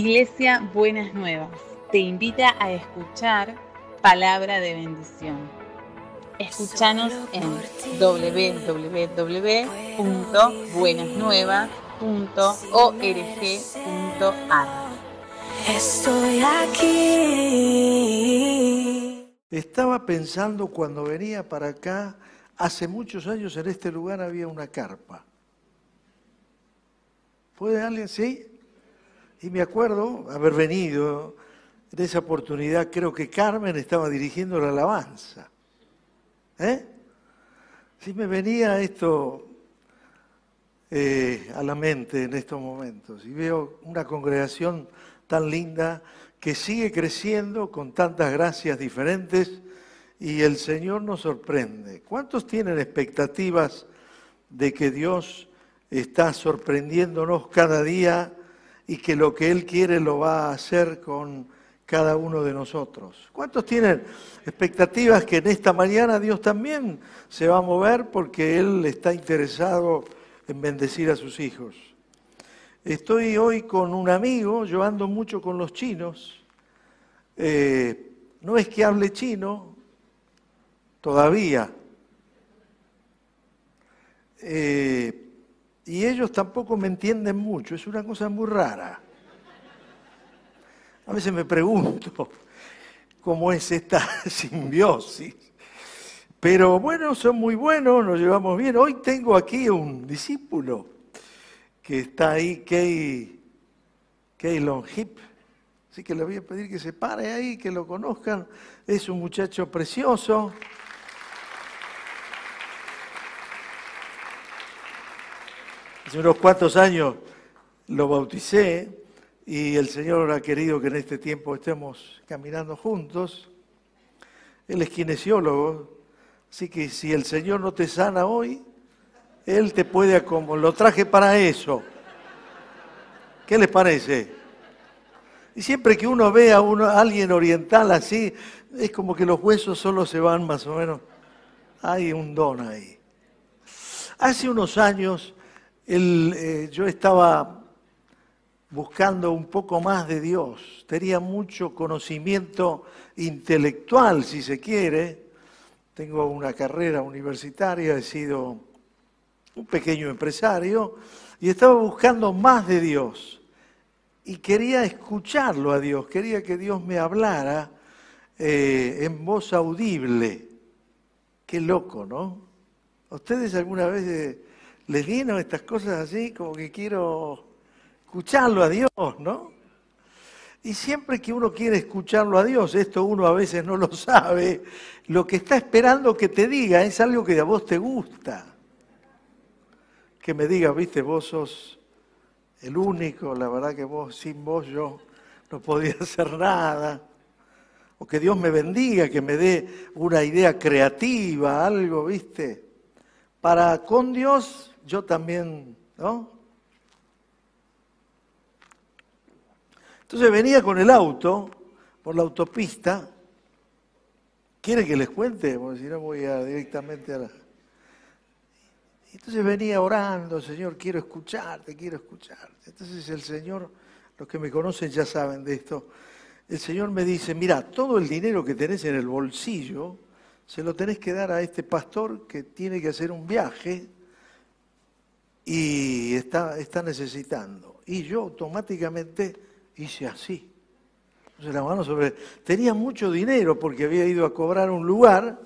Iglesia Buenas Nuevas te invita a escuchar palabra de bendición. Escúchanos en www.buenasnuevas.org.ar. Estoy aquí. Estaba pensando cuando venía para acá, hace muchos años en este lugar había una carpa. ¿Puede alguien? Sí. Y me acuerdo haber venido en esa oportunidad, creo que Carmen estaba dirigiendo la alabanza. ¿Eh? Sí me venía esto eh, a la mente en estos momentos y veo una congregación tan linda que sigue creciendo con tantas gracias diferentes y el Señor nos sorprende. ¿Cuántos tienen expectativas de que Dios está sorprendiéndonos cada día y que lo que Él quiere lo va a hacer con cada uno de nosotros? ¿Cuántos tienen expectativas que en esta mañana Dios también se va a mover porque Él está interesado en bendecir a sus hijos? Estoy hoy con un amigo, yo ando mucho con los chinos. Eh, no es que hable chino, todavía. Eh, y ellos tampoco me entienden mucho, es una cosa muy rara. A veces me pregunto cómo es esta simbiosis. Pero bueno, son muy buenos, nos llevamos bien. Hoy tengo aquí un discípulo que está ahí, Kay, Kay Longhip. Así que le voy a pedir que se pare ahí, que lo conozcan. Es un muchacho precioso. Hace unos cuantos años lo bauticé y el Señor ha querido que en este tiempo estemos caminando juntos. Él es kinesiólogo, así que si el Señor no te sana hoy, él te puede como lo traje para eso. ¿Qué les parece? Y siempre que uno ve a, uno, alguien oriental así, es como que los huesos solo se van más o menos. Hay un don ahí. Hace unos años eh, yo estaba buscando un poco más de Dios. Tenía mucho conocimiento intelectual, si se quiere. Tengo una carrera universitaria, he sido un pequeño empresario, y estaba buscando más de Dios. Y quería escucharlo a Dios, quería que Dios me hablara eh, en voz audible. Qué loco, ¿no? ustedes alguna vez eh, les vino estas cosas así? Como que quiero escucharlo a Dios, ¿no? Y siempre que uno quiere escucharlo a Dios, esto uno a veces no lo sabe, lo que está esperando que te diga es algo que a vos te gusta que me diga, viste, vos sos el único, la verdad que vos, sin vos yo no podía hacer nada. O que Dios me bendiga, que me dé una idea creativa, algo, viste. Para con Dios yo también, ¿no? Entonces venía con el auto por la autopista. ¿Quiere que les cuente? Porque si no voy a directamente a la... Entonces venía orando, Señor, quiero escucharte, quiero escucharte. Entonces el Señor, los que me conocen ya saben de esto, el Señor me dice, mira, todo el dinero que tenés en el bolsillo, se lo tenés que dar a este pastor que tiene que hacer un viaje y está, está necesitando. Y yo automáticamente hice así. Entonces la mano sobre... Tenía mucho dinero porque había ido a cobrar un lugar.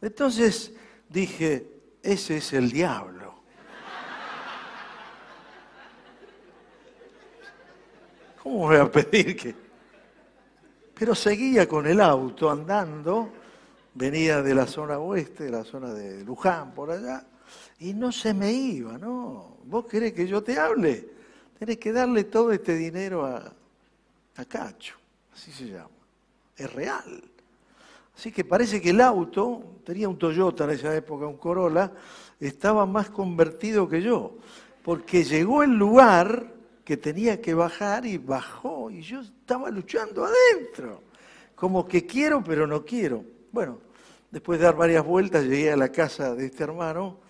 Entonces dije, ese es el diablo. ¿Cómo voy a pedir que.? Pero seguía con el auto andando, venía de la zona oeste, de la zona de Luján, por allá, y no se me iba, ¿no? ¿Vos querés que yo te hable? Tenés que darle todo este dinero a, a Cacho, así se llama. Es real. Así que parece que el auto, tenía un Toyota en esa época, un Corolla, estaba más convertido que yo, porque llegó el lugar que tenía que bajar y bajó, y yo estaba luchando adentro, como que quiero pero no quiero. Bueno, después de dar varias vueltas llegué a la casa de este hermano,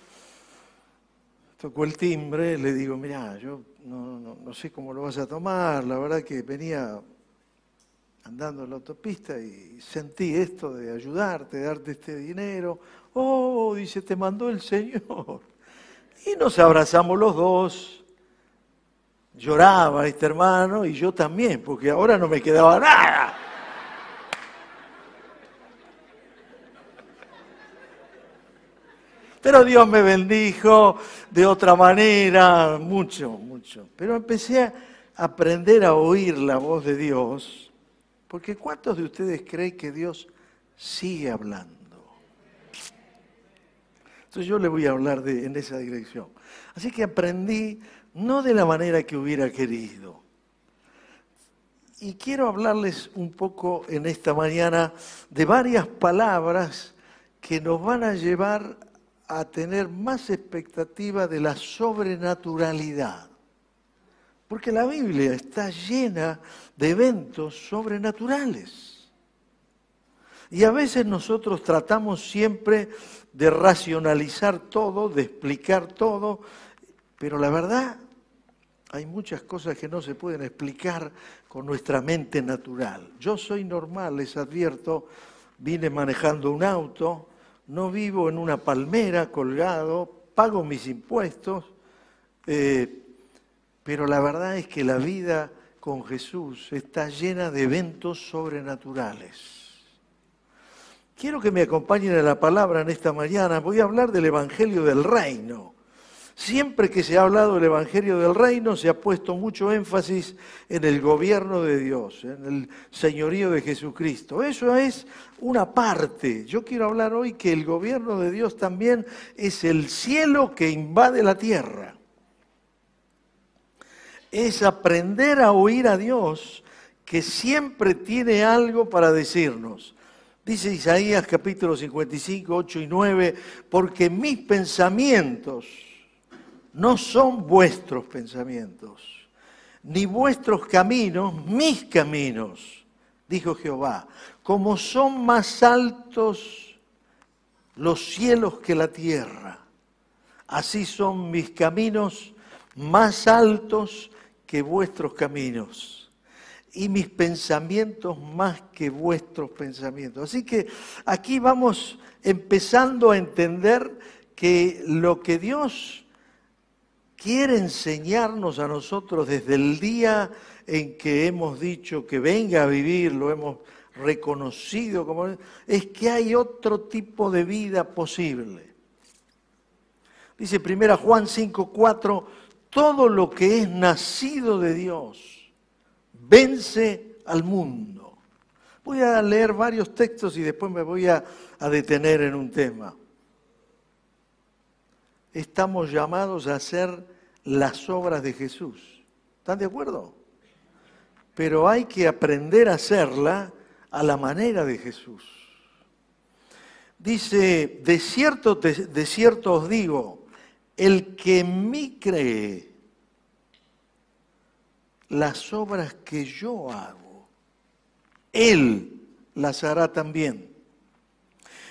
tocó el timbre, le digo, mira, yo no, no, no sé cómo lo vas a tomar, la verdad que venía andando en la autopista y sentí esto de ayudarte, darte este dinero. Oh, dice, te mandó el Señor. Y nos abrazamos los dos. Lloraba este hermano y yo también, porque ahora no me quedaba nada. Pero Dios me bendijo de otra manera, mucho, mucho. Pero empecé a aprender a oír la voz de Dios, porque ¿cuántos de ustedes creen que Dios sigue hablando? Entonces yo le voy a hablar en esa dirección. Así que aprendí no de la manera que hubiera querido. Y quiero hablarles un poco en esta mañana de varias palabras que nos van a llevar a tener más expectativa de la sobrenaturalidad. Porque la Biblia está llena de eventos sobrenaturales. Y a veces nosotros tratamos siempre de racionalizar todo, de explicar todo, pero la verdad hay muchas cosas que no se pueden explicar con nuestra mente natural. Yo soy normal, les advierto, vine manejando un auto, no vivo en una palmera colgado, pago mis impuestos, eh, pero la verdad es que la vida con Jesús está llena de eventos sobrenaturales. Quiero que me acompañen a la palabra en esta mañana. Voy a hablar del Evangelio del Reino. Siempre que se ha hablado del Evangelio del Reino se ha puesto mucho énfasis en el gobierno de Dios, en el señorío de Jesucristo. Eso es una parte. Yo quiero hablar hoy que el gobierno de Dios también es el cielo que invade la tierra. Es aprender a oír a Dios que siempre tiene algo para decirnos. Dice Isaías capítulo 55, 8 y 9, porque mis pensamientos no son vuestros pensamientos, ni vuestros caminos, mis caminos, dijo Jehová. Como son más altos los cielos que la tierra, así son mis caminos más altos que vuestros caminos y mis pensamientos más que vuestros pensamientos. Así que aquí vamos empezando a entender que lo que Dios quiere enseñarnos a nosotros desde el día en que hemos dicho que venga a vivir, lo hemos reconocido como es que hay otro tipo de vida posible. Dice 1 Juan 5:4, todo lo que es nacido de Dios vence al mundo. Voy a leer varios textos y después me voy a, a detener en un tema. Estamos llamados a hacer las obras de Jesús. ¿Están de acuerdo? Pero hay que aprender a hacerla a la manera de Jesús. Dice, de cierto, de cierto os digo, el que en mí cree, las obras que yo hago, Él las hará también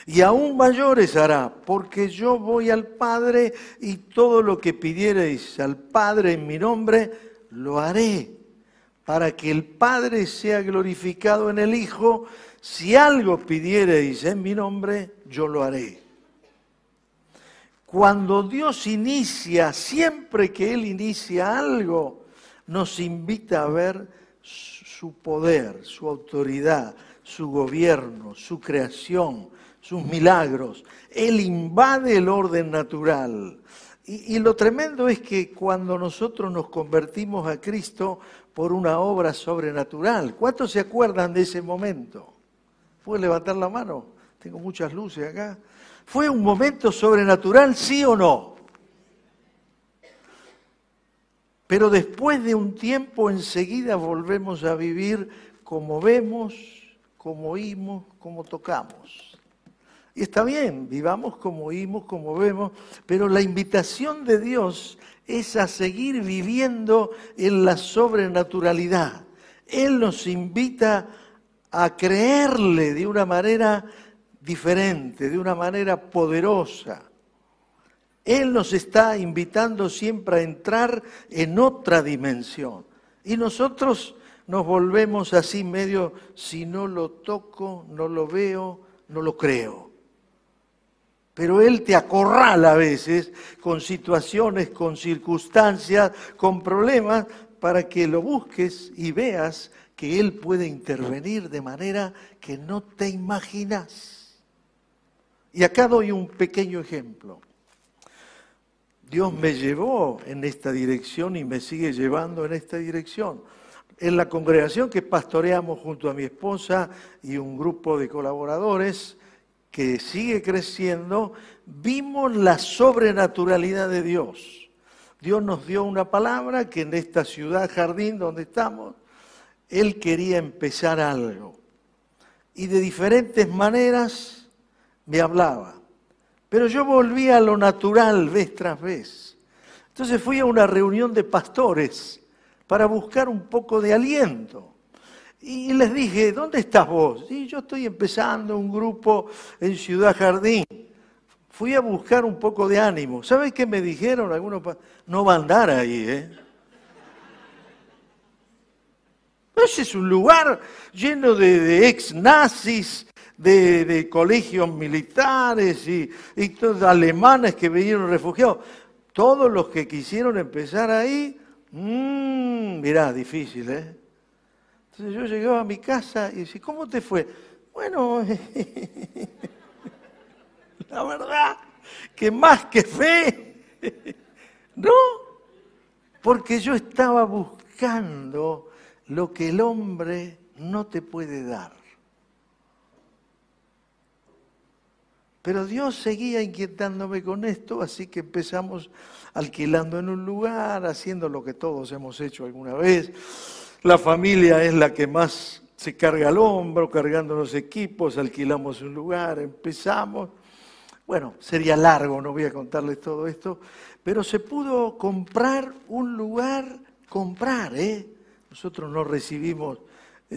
y aún mayores hará, porque yo voy al Padre y todo lo que pidiereis al Padre en mi nombre, lo haré, para que el Padre sea glorificado en el Hijo. Si algo pidiereis en mi nombre, yo lo haré. Cuando Dios inicia, siempre que Él inicia algo, nos invita a ver su poder, su autoridad, su gobierno, su creación, sus milagros. Él invade el orden natural. Y, lo tremendo es que cuando nosotros nos convertimos a Cristo por una obra sobrenatural, ¿cuántos se acuerdan de ese momento? ¿Puede levantar la mano? Tengo muchas luces acá. ¿Fue un momento sobrenatural, sí o no? Pero después de un tiempo enseguida volvemos a vivir como vemos, como oímos, como tocamos. Y está bien, vivamos como oímos, como vemos, pero la invitación de Dios es a seguir viviendo en la sobrenaturalidad. Él nos invita a creerle de una manera diferente, de una manera poderosa. Él nos está invitando siempre a entrar en otra dimensión. Y nosotros nos volvemos así medio, si no lo toco, no lo veo, no lo creo. Pero Él te acorrala a veces con situaciones, con circunstancias, con problemas, para que lo busques y veas que Él puede intervenir de manera que no te imaginas. Y acá doy un pequeño ejemplo. Dios me llevó en esta dirección y me sigue llevando en esta dirección. En la congregación que pastoreamos junto a mi esposa y un grupo de colaboradores que sigue creciendo, vimos la sobrenaturalidad de Dios. Dios nos dio una palabra que en esta ciudad jardín donde estamos, Él quería empezar algo. Y de diferentes maneras me hablaba. Pero yo volví a lo natural vez tras vez. Entonces fui a una reunión de pastores para buscar un poco de aliento. Y les dije, ¿dónde estás vos? Y yo estoy empezando un grupo en Ciudad Jardín. Fui a buscar un poco de ánimo. ¿Sabes qué me dijeron algunos? No va a andar ahí, ¿eh? Ese es un lugar lleno de, ex nazis, de, colegios militares y, todos alemanes que vinieron refugiados. Todos los que quisieron empezar ahí, mmm, mirá, difícil, ¿eh? Entonces yo llegaba a mi casa y decía, ¿cómo te fue? Bueno, la verdad, que más que fe, no, porque yo estaba buscando lo que el hombre no te puede dar. Pero Dios seguía inquietándome con esto, así que empezamos alquilando en un lugar, haciendo lo que todos hemos hecho alguna vez. La familia es la que más se carga al hombro, cargando los equipos, alquilamos un lugar, empezamos. Bueno, sería largo, no voy a contarles todo esto, pero se pudo comprar un lugar, comprar, ¿eh? Nosotros no recibimos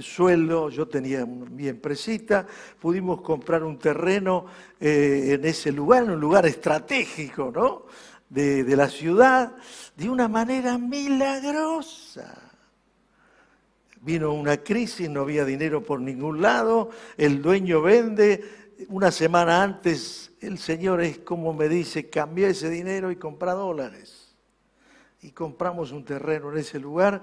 sueldo, yo tenía mi empresita, pudimos comprar un terreno eh, en ese lugar, en un lugar estratégico, ¿no? De la ciudad, de una manera milagrosa. Vino una crisis, no había dinero por ningún lado, el dueño vende, una semana antes el señor es como me dice, cambia ese dinero y compra dólares y compramos un terreno en ese lugar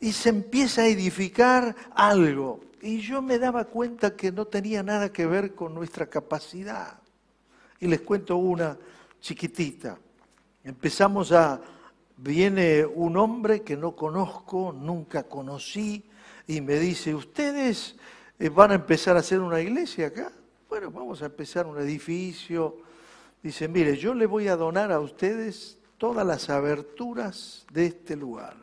y se empieza a edificar algo. Y yo me daba cuenta que no tenía nada que ver con nuestra capacidad. Y les cuento una chiquitita. Empezamos a, viene un hombre que no conozco, nunca conocí, y me dice, ¿ustedes eh, van a empezar a hacer una iglesia acá? Bueno, vamos a empezar un edificio. Dice, mire, yo le voy a donar a ustedes todas las aberturas de este lugar.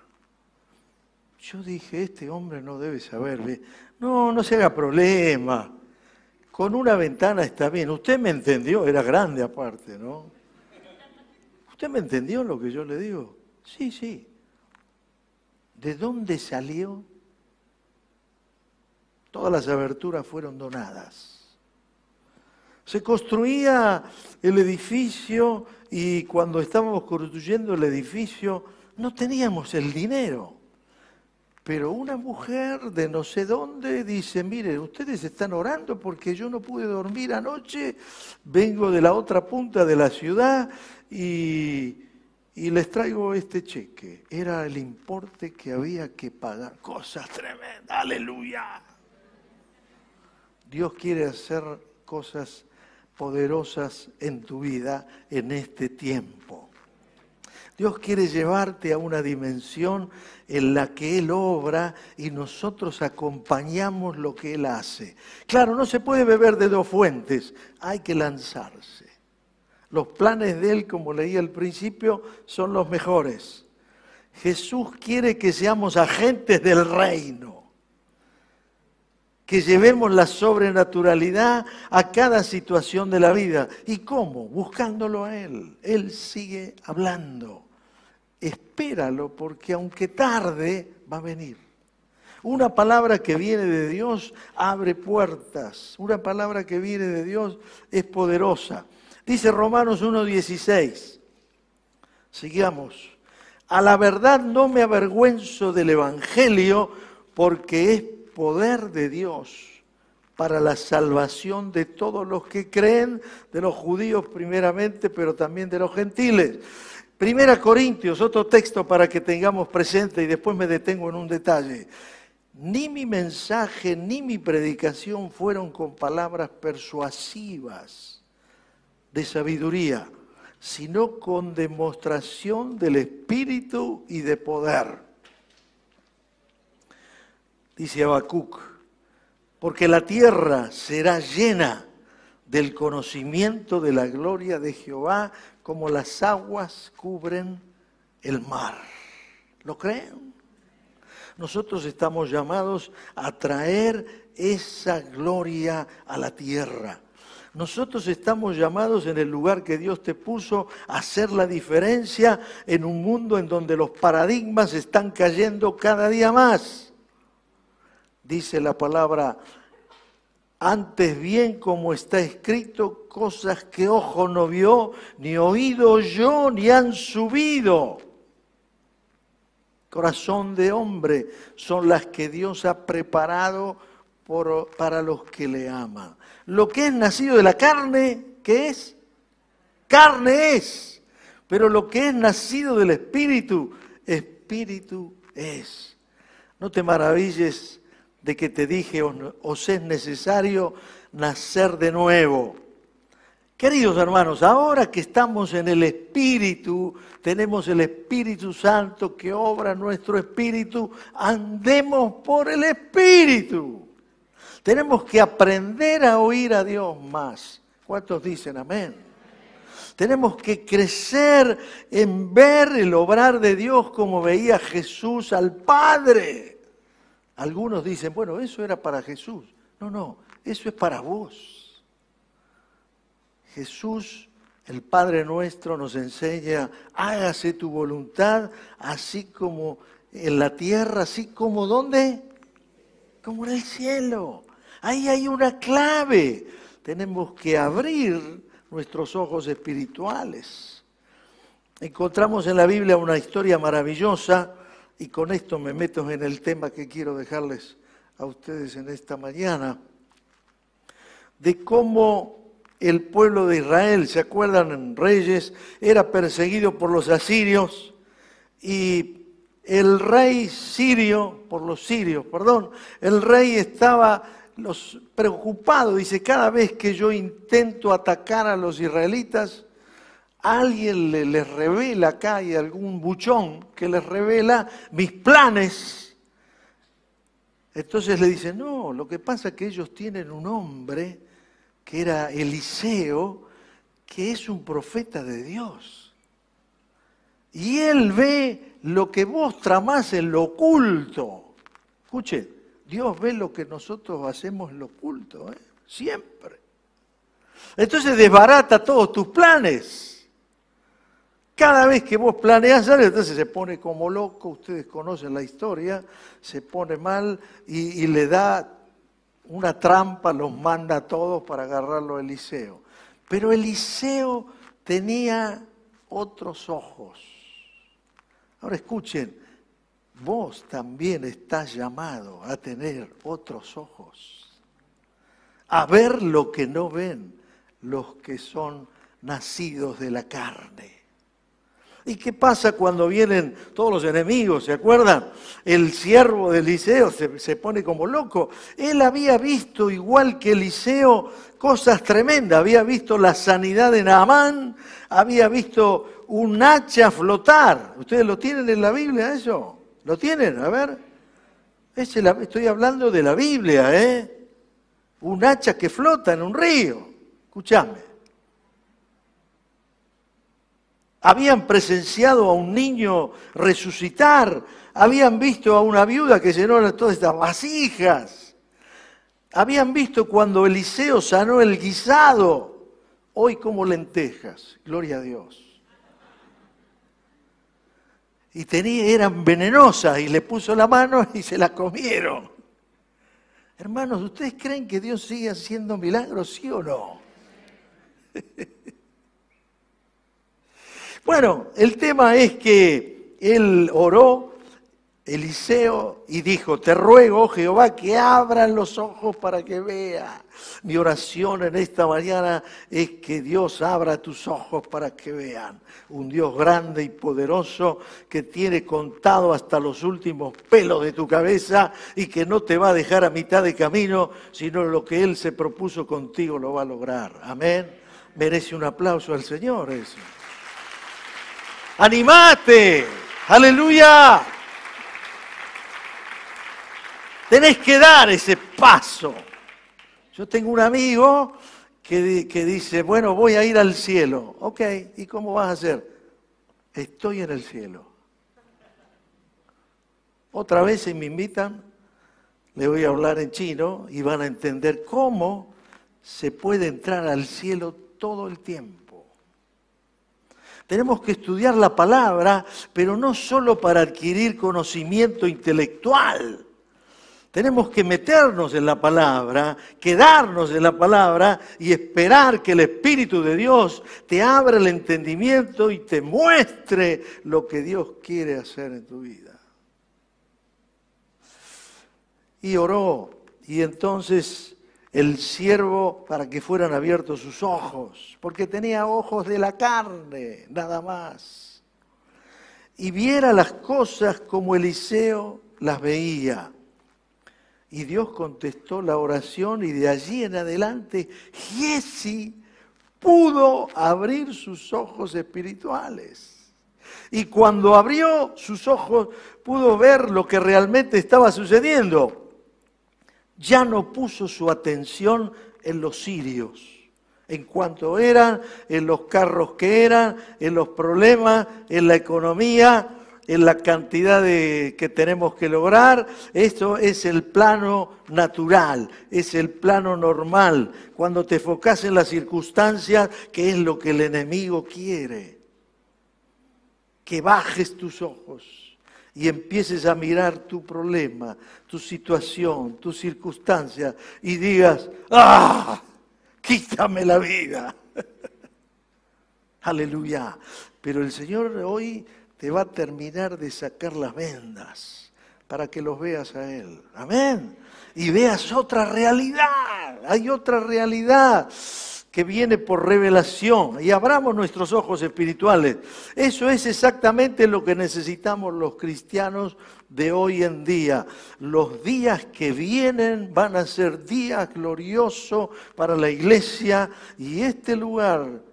Yo dije, este hombre no debe saber. No, no se haga problema. Con una ventana está bien. Usted me entendió, era grande aparte, ¿no? ¿Usted me entendió lo que yo le digo? Sí, sí. ¿De dónde salió? Todas las aberturas fueron donadas. Se construía el edificio y cuando estábamos construyendo el edificio no teníamos el dinero. Pero una mujer de no sé dónde dice, mire, ustedes están orando porque yo no pude dormir anoche, vengo de la otra punta de la ciudad y, y les traigo este cheque. Era el importe que había que pagar. Cosas tremendas, aleluya. Dios quiere hacer cosas poderosas en tu vida en este tiempo. Dios quiere llevarte a una dimensión en la que Él obra y nosotros acompañamos lo que Él hace. Claro, no se puede beber de dos fuentes, hay que lanzarse. Los planes de Él, como leí al principio, son los mejores. Jesús quiere que seamos agentes del reino que llevemos la sobrenaturalidad a cada situación de la vida. ¿Y cómo? Buscándolo a Él. Él sigue hablando. Espéralo porque aunque tarde, va a venir. Una palabra que viene de Dios abre puertas. Una palabra que viene de Dios es poderosa. Dice Romanos 1.16. Sigamos. A la verdad no me avergüenzo del Evangelio porque es poder de Dios para la salvación de todos los que creen, de los judíos primeramente, pero también de los gentiles. Primera Corintios, otro texto para que tengamos presente y después me detengo en un detalle. Ni mi mensaje ni mi predicación fueron con palabras persuasivas de sabiduría, sino con demostración del Espíritu y de poder. Dice Habacuc, porque la tierra será llena del conocimiento de la gloria de Jehová como las aguas cubren el mar. ¿Lo creen? Nosotros estamos llamados a traer esa gloria a la tierra. Nosotros estamos llamados en el lugar que Dios te puso a hacer la diferencia en un mundo en donde los paradigmas están cayendo cada día más. Dice la palabra, antes bien como está escrito, cosas que ojo no vio, ni oído yo, ni han subido. Corazón de hombre son las que Dios ha preparado para los que le aman. Lo que es nacido de la carne, ¿qué es? Carne es. Pero lo que es nacido del Espíritu, Espíritu es. No te maravilles de que te dije, os es necesario nacer de nuevo. Queridos hermanos, ahora que estamos en el Espíritu, tenemos el Espíritu Santo que obra nuestro Espíritu, andemos por el Espíritu. Tenemos que aprender a oír a Dios más. ¿Cuántos dicen amén? Tenemos que crecer en ver el obrar de Dios como veía Jesús al Padre. Algunos dicen, bueno, eso era para Jesús. No, no, eso es para vos. Jesús, el Padre nuestro, nos enseña, hágase tu voluntad, así como en la tierra, así como ¿dónde? Como en el cielo. Ahí hay una clave. Tenemos que abrir nuestros ojos espirituales. Encontramos en la Biblia una historia maravillosa y con esto me meto en el tema que quiero dejarles a ustedes en esta mañana, de cómo el pueblo de Israel, ¿se acuerdan? Reyes, era perseguido por los asirios y el rey sirio, por los sirios, perdón, el rey estaba los, preocupado, dice, cada vez que yo intento atacar a los israelitas, alguien les revela acá, hay algún buchón que les revela mis planes. Entonces le dice, no, lo que pasa es que ellos tienen un hombre, que era Eliseo, que es un profeta de Dios. Y él ve lo que vos tramás en lo oculto. Escuchen, Dios ve lo que nosotros hacemos en lo oculto, ¿eh? siempre. Entonces desbarata todos tus planes. Cada vez que vos planeas algo, entonces se pone como loco, ustedes conocen la historia, se pone mal y, y le da una trampa, los manda a todos para agarrarlo a Eliseo. Pero Eliseo tenía otros ojos. Ahora escuchen, vos también estás llamado a tener otros ojos, a ver lo que no ven los que son nacidos de la carne. ¿Y qué pasa cuando vienen todos los enemigos? ¿Se acuerdan? El siervo de Eliseo se, pone como loco. Él había visto, igual que Eliseo, cosas tremendas. Había visto la sanidad de Naamán, había visto un hacha flotar. ¿Ustedes lo tienen en la Biblia eso? ¿Lo tienen? A ver. estoy hablando de la Biblia, ¿eh? Un hacha que flota en un río. Escuchame. Habían presenciado a un niño resucitar, habían visto a una viuda que llenó todas estas vasijas, habían visto cuando Eliseo sanó el guisado, hoy como lentejas, gloria a Dios. Y eran venenosas y le puso la mano y se la comieron. Hermanos, ¿ustedes creen que Dios sigue haciendo milagros, sí o no? Bueno, el tema es que él oró Eliseo y dijo, te ruego, Jehová, que abran los ojos para que vea. Mi oración en esta mañana es que Dios abra tus ojos para que vean. Un Dios grande y poderoso que tiene contado hasta los últimos pelos de tu cabeza y que no te va a dejar a mitad de camino, sino lo que Él se propuso contigo lo va a lograr. Amén. Merece un aplauso al Señor eso. Animate. Aleluya. Tenés que dar ese paso. Yo tengo un amigo que, dice, bueno, voy a ir al cielo. Ok, ¿y cómo vas a hacer? Estoy en el cielo. Otra vez si me invitan, le voy a hablar en chino y van a entender cómo se puede entrar al cielo todo el tiempo. Tenemos que estudiar la palabra, pero no solo para adquirir conocimiento intelectual tenemos que meternos en la palabra, quedarnos en la palabra y esperar que el Espíritu de Dios te abra el entendimiento y te muestre lo que Dios quiere hacer en tu vida. Y oró, y entonces el siervo para que fueran abiertos sus ojos, porque tenía ojos de la carne, nada más. Y viera las cosas como Eliseo las veía. Y Dios contestó la oración y de allí en adelante Giesi pudo abrir sus ojos espirituales. Y cuando abrió sus ojos pudo ver lo que realmente estaba sucediendo. Ya no puso su atención en los sirios, en cuanto eran, en los carros que eran, en los problemas, en la economía, en la cantidad de, que tenemos que lograr. Esto es el plano natural, es el plano normal. Cuando te enfocas en las circunstancias, que es lo que el enemigo quiere. Que bajes tus ojos y empieces a mirar tu problema, tu situación, tu circunstancia y digas, ¡ah! Quítame la vida. Aleluya. Pero el Señor hoy te va a terminar de sacar las vendas para que los veas a Él. Amén. Y veas otra realidad. Hay otra realidad que viene por revelación y abramos nuestros ojos espirituales. Eso es exactamente lo que necesitamos los cristianos de hoy en día. Los días que vienen van a ser días gloriosos para la iglesia y este lugar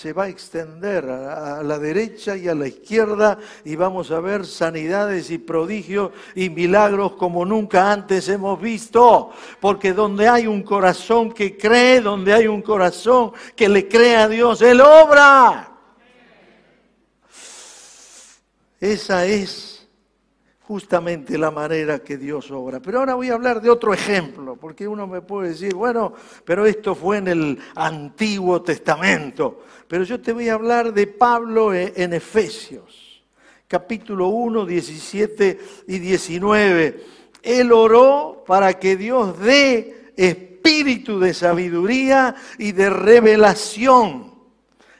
se va a extender a, la derecha y a la izquierda y vamos a ver sanidades y prodigios y milagros como nunca antes hemos visto. Porque donde hay un corazón que cree, donde hay un corazón que le cree a Dios, Él obra. Esa es justamente la manera que Dios obra. Pero ahora voy a hablar de otro ejemplo, porque uno me puede decir, bueno, pero esto fue en el Antiguo Testamento. Pero yo te voy a hablar de Pablo e, en Efesios, capítulo 1, 17 y 19. Él oró para que Dios dé espíritu de sabiduría y de revelación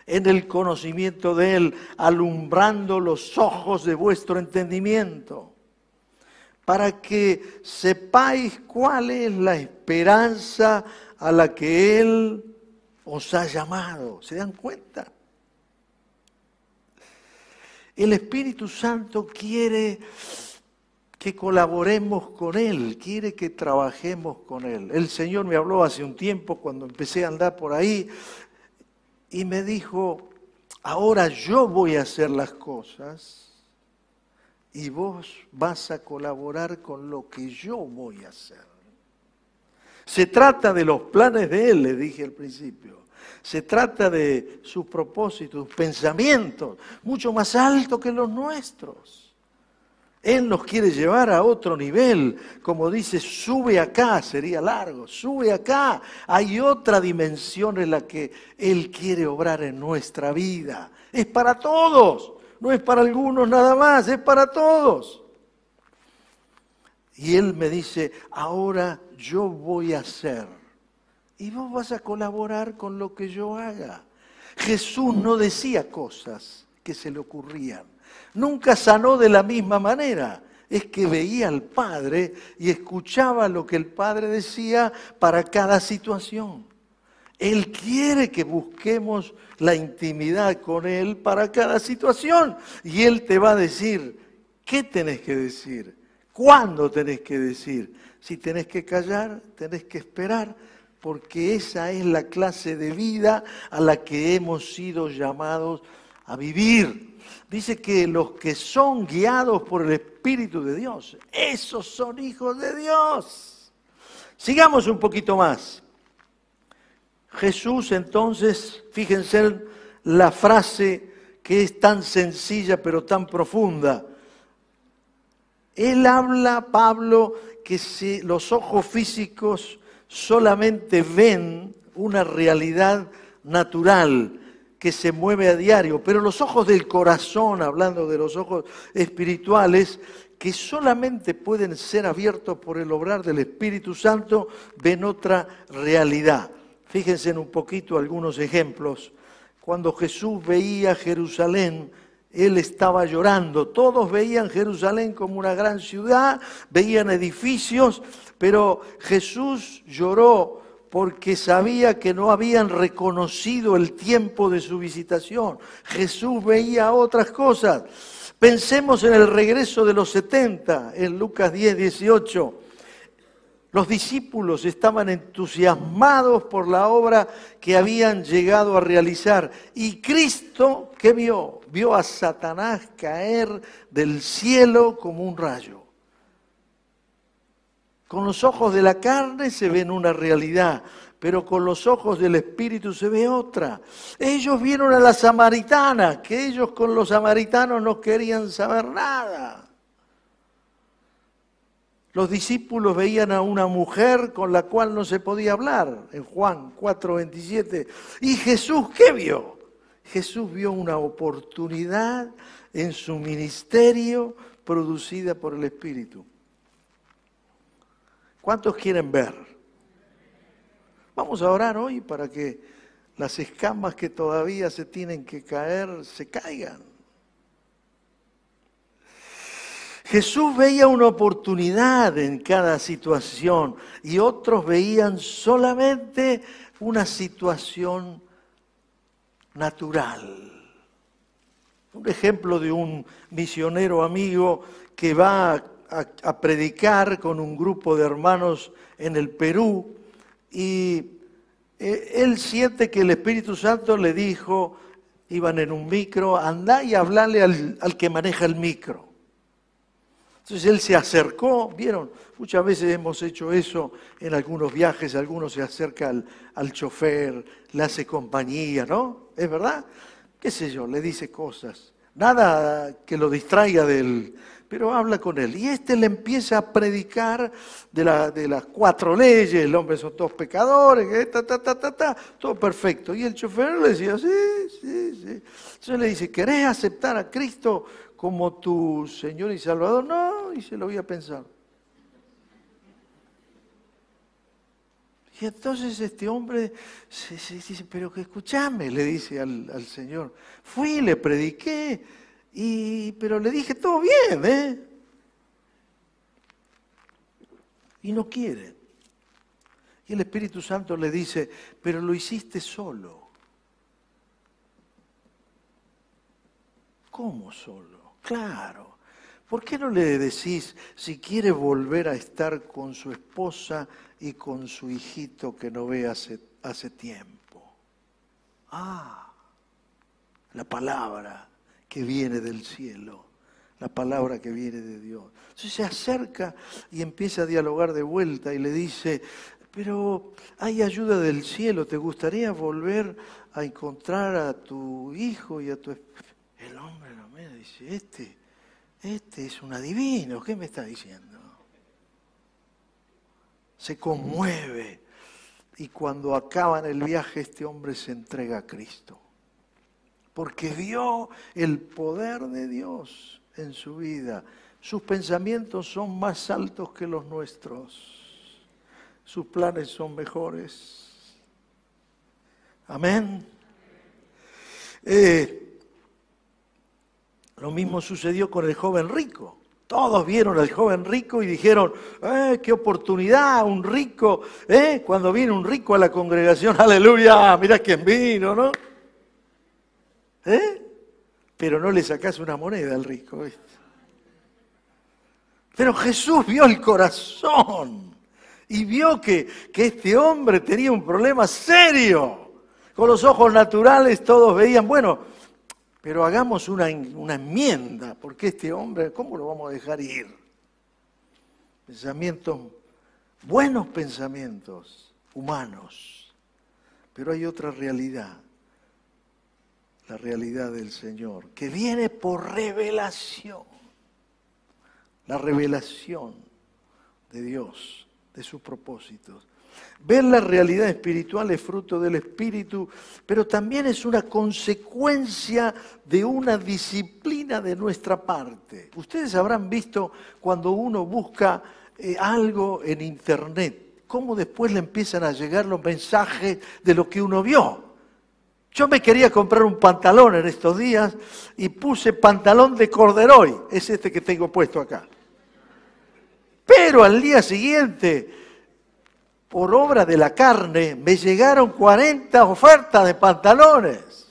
en el conocimiento de Él, alumbrando los ojos de vuestro entendimiento para que sepáis cuál es la esperanza a la que Él os ha llamado. ¿Se dan cuenta? El Espíritu Santo quiere que colaboremos con Él, quiere que trabajemos con Él. El Señor me habló hace un tiempo cuando empecé a andar por ahí y me dijo, ahora yo voy a hacer las cosas y vos vas a colaborar con lo que yo voy a hacer. Se trata de los planes de Él, le dije al principio. Se trata de sus propósitos, pensamientos, mucho más altos que los nuestros. Él nos quiere llevar a otro nivel, como dice, sube acá, sería largo, sube acá. Hay otra dimensión en la que Él quiere obrar en nuestra vida. Es para todos no es para algunos nada más, es para todos. Y él me dice, ahora yo voy a hacer. Y vos vas a colaborar con lo que yo haga. Jesús no decía cosas que se le ocurrían. Nunca sanó de la misma manera. Es que veía al Padre y escuchaba lo que el Padre decía para cada situación. Él quiere que busquemos la intimidad con Él para cada situación. Y Él te va a decir, ¿qué tenés que decir? ¿Cuándo tenés que decir? Si tenés que callar, tenés que esperar, porque esa es la clase de vida a la que hemos sido llamados a vivir. Dice que los que son guiados por el Espíritu de Dios, esos son hijos de Dios. Sigamos un poquito más. Jesús entonces, fíjense la frase que es tan sencilla pero tan profunda. Él habla, Pablo, que si los ojos físicos solamente ven una realidad natural que se mueve a diario, pero los ojos del corazón, hablando de los ojos espirituales, que solamente pueden ser abiertos por el obrar del Espíritu Santo, ven otra realidad. Fíjense en un poquito algunos ejemplos. Cuando Jesús veía Jerusalén, él estaba llorando. Todos veían Jerusalén como una gran ciudad, veían edificios, pero Jesús lloró porque sabía que no habían reconocido el tiempo de su visitación. Jesús veía otras cosas. Pensemos en el regreso de los 70, en Lucas 10, 18. Los discípulos estaban entusiasmados por la obra que habían llegado a realizar. Y Cristo, ¿qué vio? Vio a Satanás caer del cielo como un rayo. Con los ojos de la carne se ven una realidad, pero con los ojos del Espíritu se ve otra. Ellos vieron a la samaritana, que ellos con los samaritanos no querían saber nada. Los discípulos veían a una mujer con la cual no se podía hablar, en Juan 4:27. ¿Y Jesús qué vio? Jesús vio una oportunidad en su ministerio producida por el Espíritu. ¿Cuántos quieren ver? Vamos a orar hoy para que las escamas que todavía se tienen que caer se caigan. Jesús veía una oportunidad en cada situación y otros veían solamente una situación natural. Un ejemplo de un misionero amigo que va a, predicar con un grupo de hermanos en el Perú y eh, él siente que el Espíritu Santo le dijo, iban en un micro, anda y hablarle al que maneja el micro. Entonces él se acercó, vieron, muchas veces hemos hecho eso en algunos viajes, algunos se acerca al, chofer, le hace compañía, ¿no? ¿Es verdad? ¿Qué sé yo? Le dice cosas. Nada que lo distraiga del, pero habla con él. Y este le empieza a predicar de, de las cuatro leyes, el hombre son todos pecadores, ta, ta, ta, ta, todo perfecto. Y el chofer le decía, sí, sí, sí. Entonces le dice, ¿querés aceptar a Cristo como tu Señor y Salvador? No, y se lo voy a pensar. Y entonces este hombre dice, pero que escúchame, le dice al, al, Señor. Fui, le prediqué, y, pero le dije todo bien, ¿eh? Y no quiere. Y el Espíritu Santo le dice, pero lo hiciste solo. ¿Cómo solo? Claro. ¿Por qué no le decís si quiere volver a estar con su esposa y con su hijito que no ve hace, hace tiempo? Ah, la palabra que viene del cielo, la palabra que viene de Dios. Entonces se acerca y empieza a dialogar de vuelta y le dice, pero hay ayuda del cielo, ¿te gustaría volver a encontrar a tu hijo y a tu esposa? El hombre lo mira y dice, este, este es un adivino, ¿qué me está diciendo? Se conmueve y cuando acaban el viaje este hombre se entrega a Cristo. Porque vio el poder de Dios en su vida. Sus pensamientos son más altos que los nuestros. Sus planes son mejores. Amén. Eh, Lo mismo sucedió con el joven rico. Todos vieron al joven rico y dijeron, eh, qué oportunidad, un rico, eh, cuando viene un rico a la congregación, aleluya, mira quién vino, ¿no? ¿Eh? Pero no le sacás una moneda al rico. Pero Jesús vio el corazón y vio que, que este hombre tenía un problema serio. Con los ojos naturales todos veían, bueno, pero hagamos una, una, enmienda, porque este hombre, ¿cómo lo vamos a dejar ir? Pensamientos, buenos pensamientos humanos, pero hay otra realidad, la realidad del Señor, que viene por revelación, la revelación de Dios, de sus propósitos. Ver la realidad espiritual es fruto del Espíritu, pero también es una consecuencia de una disciplina de nuestra parte. Ustedes habrán visto cuando uno busca eh, algo en Internet, cómo después le empiezan a llegar los mensajes de lo que uno vio. Yo me quería comprar un pantalón en estos días y puse pantalón de corderoy, es este que tengo puesto acá. Pero al día siguiente por obra de la carne, me llegaron 40 ofertas de pantalones.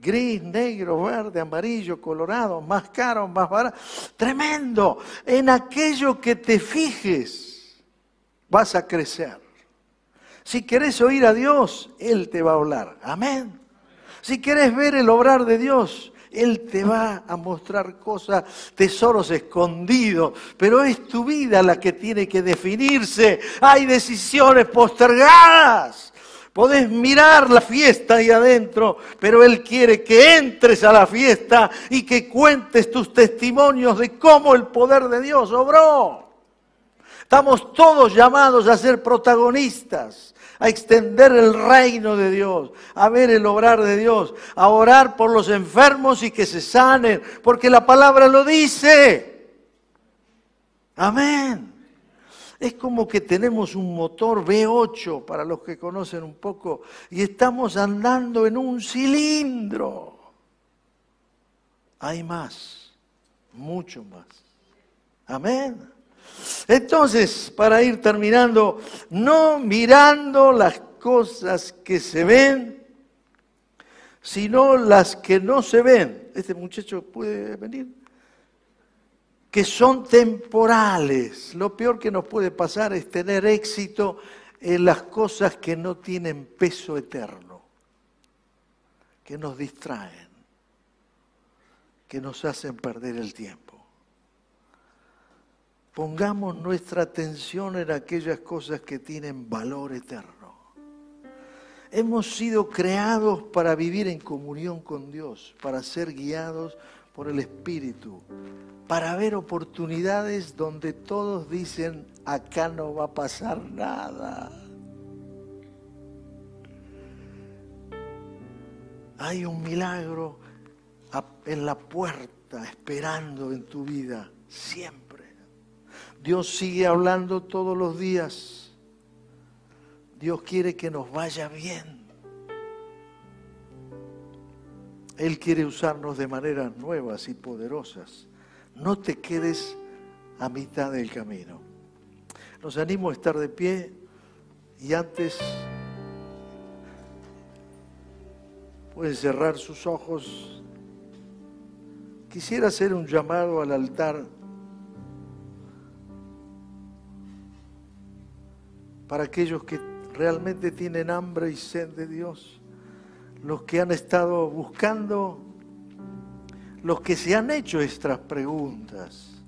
Gris, negro, verde, amarillo, colorado, más caro, más barato. Tremendo. En aquello que te fijes, vas a crecer. Si querés oír a Dios, Él te va a hablar. Amén. Si querés ver el obrar de Dios, él te va a mostrar cosas, tesoros escondidos, pero es tu vida la que tiene que definirse. Hay decisiones postergadas. Podés mirar la fiesta ahí adentro, pero Él quiere que entres a la fiesta y que cuentes tus testimonios de cómo el poder de Dios obró. Estamos todos llamados a ser protagonistas a extender el reino de Dios, a ver el obrar de Dios, a orar por los enfermos y que se sanen, porque la palabra lo dice. Amén. Es como que tenemos un motor V8, para los que conocen un poco, y estamos andando en un cilindro. Hay más, mucho más. Amén. Entonces, para ir terminando, no mirando las cosas que se ven, sino las que no se ven. Este muchacho puede venir. Que son temporales. Lo peor que nos puede pasar es tener éxito en las cosas que no tienen peso eterno, que nos distraen, que nos hacen perder el tiempo. Pongamos nuestra atención en aquellas cosas que tienen valor eterno. Hemos sido creados para vivir en comunión con Dios, para ser guiados por el Espíritu, para ver oportunidades donde todos dicen, acá no va a pasar nada. Hay un milagro en la puerta esperando en tu vida siempre. Dios sigue hablando todos los días. Dios quiere que nos vaya bien. Él quiere usarnos de maneras nuevas y poderosas. No te quedes a mitad del camino. Nos animo a estar de pie y antes pueden cerrar sus ojos. Quisiera hacer un llamado al altar para aquellos que realmente tienen hambre y sed de Dios, los que han estado buscando, los que se han hecho estas preguntas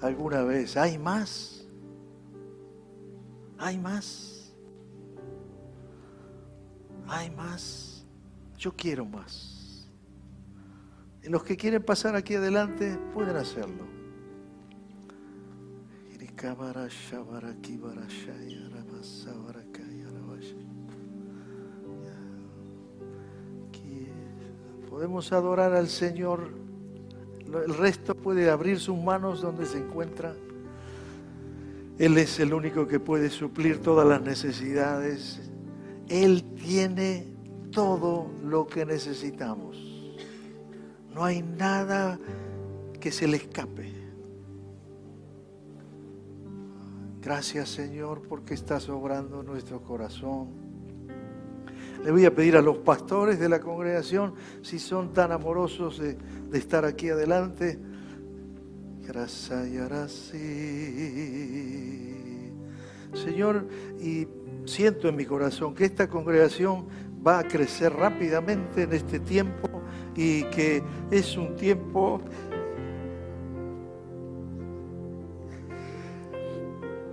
alguna vez. ¿Hay más? ¿Hay más? ¿Hay más? Yo quiero más. Y los que quieren pasar aquí adelante pueden hacerlo. Podemos adorar al Señor. El resto puede abrir sus manos donde se encuentra. Él es el único que puede suplir todas las necesidades. Él tiene todo lo que necesitamos. No hay nada que se le escape. Gracias Señor porque estás obrando nuestro corazón. Le voy a pedir a los pastores de la congregación, si son tan amorosos de, de estar aquí adelante. Gracias. Señor, y siento en mi corazón que esta congregación va a crecer rápidamente en este tiempo y que es un tiempo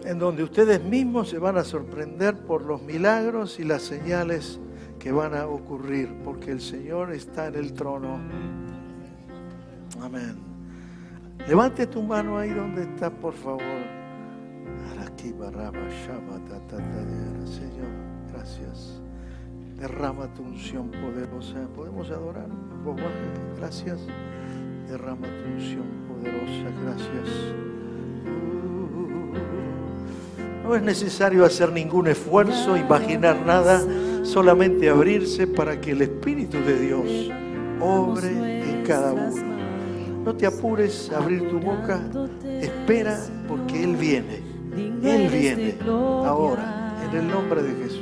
en donde ustedes mismos se van a sorprender por los milagros y las señales que van a ocurrir, porque el Señor está en el trono. Amén. Levante tu mano ahí donde está, por favor. Señor, gracias. Derrama tu unción poderosa. ¿Podemos adorar? Gracias. Derrama tu unción poderosa. Gracias. No es necesario hacer ningún esfuerzo, imaginar nada, solamente abrirse para que el Espíritu de Dios obre en cada uno. No te apures a abrir tu boca, espera porque Él viene. Él viene ahora, en el nombre de Jesús.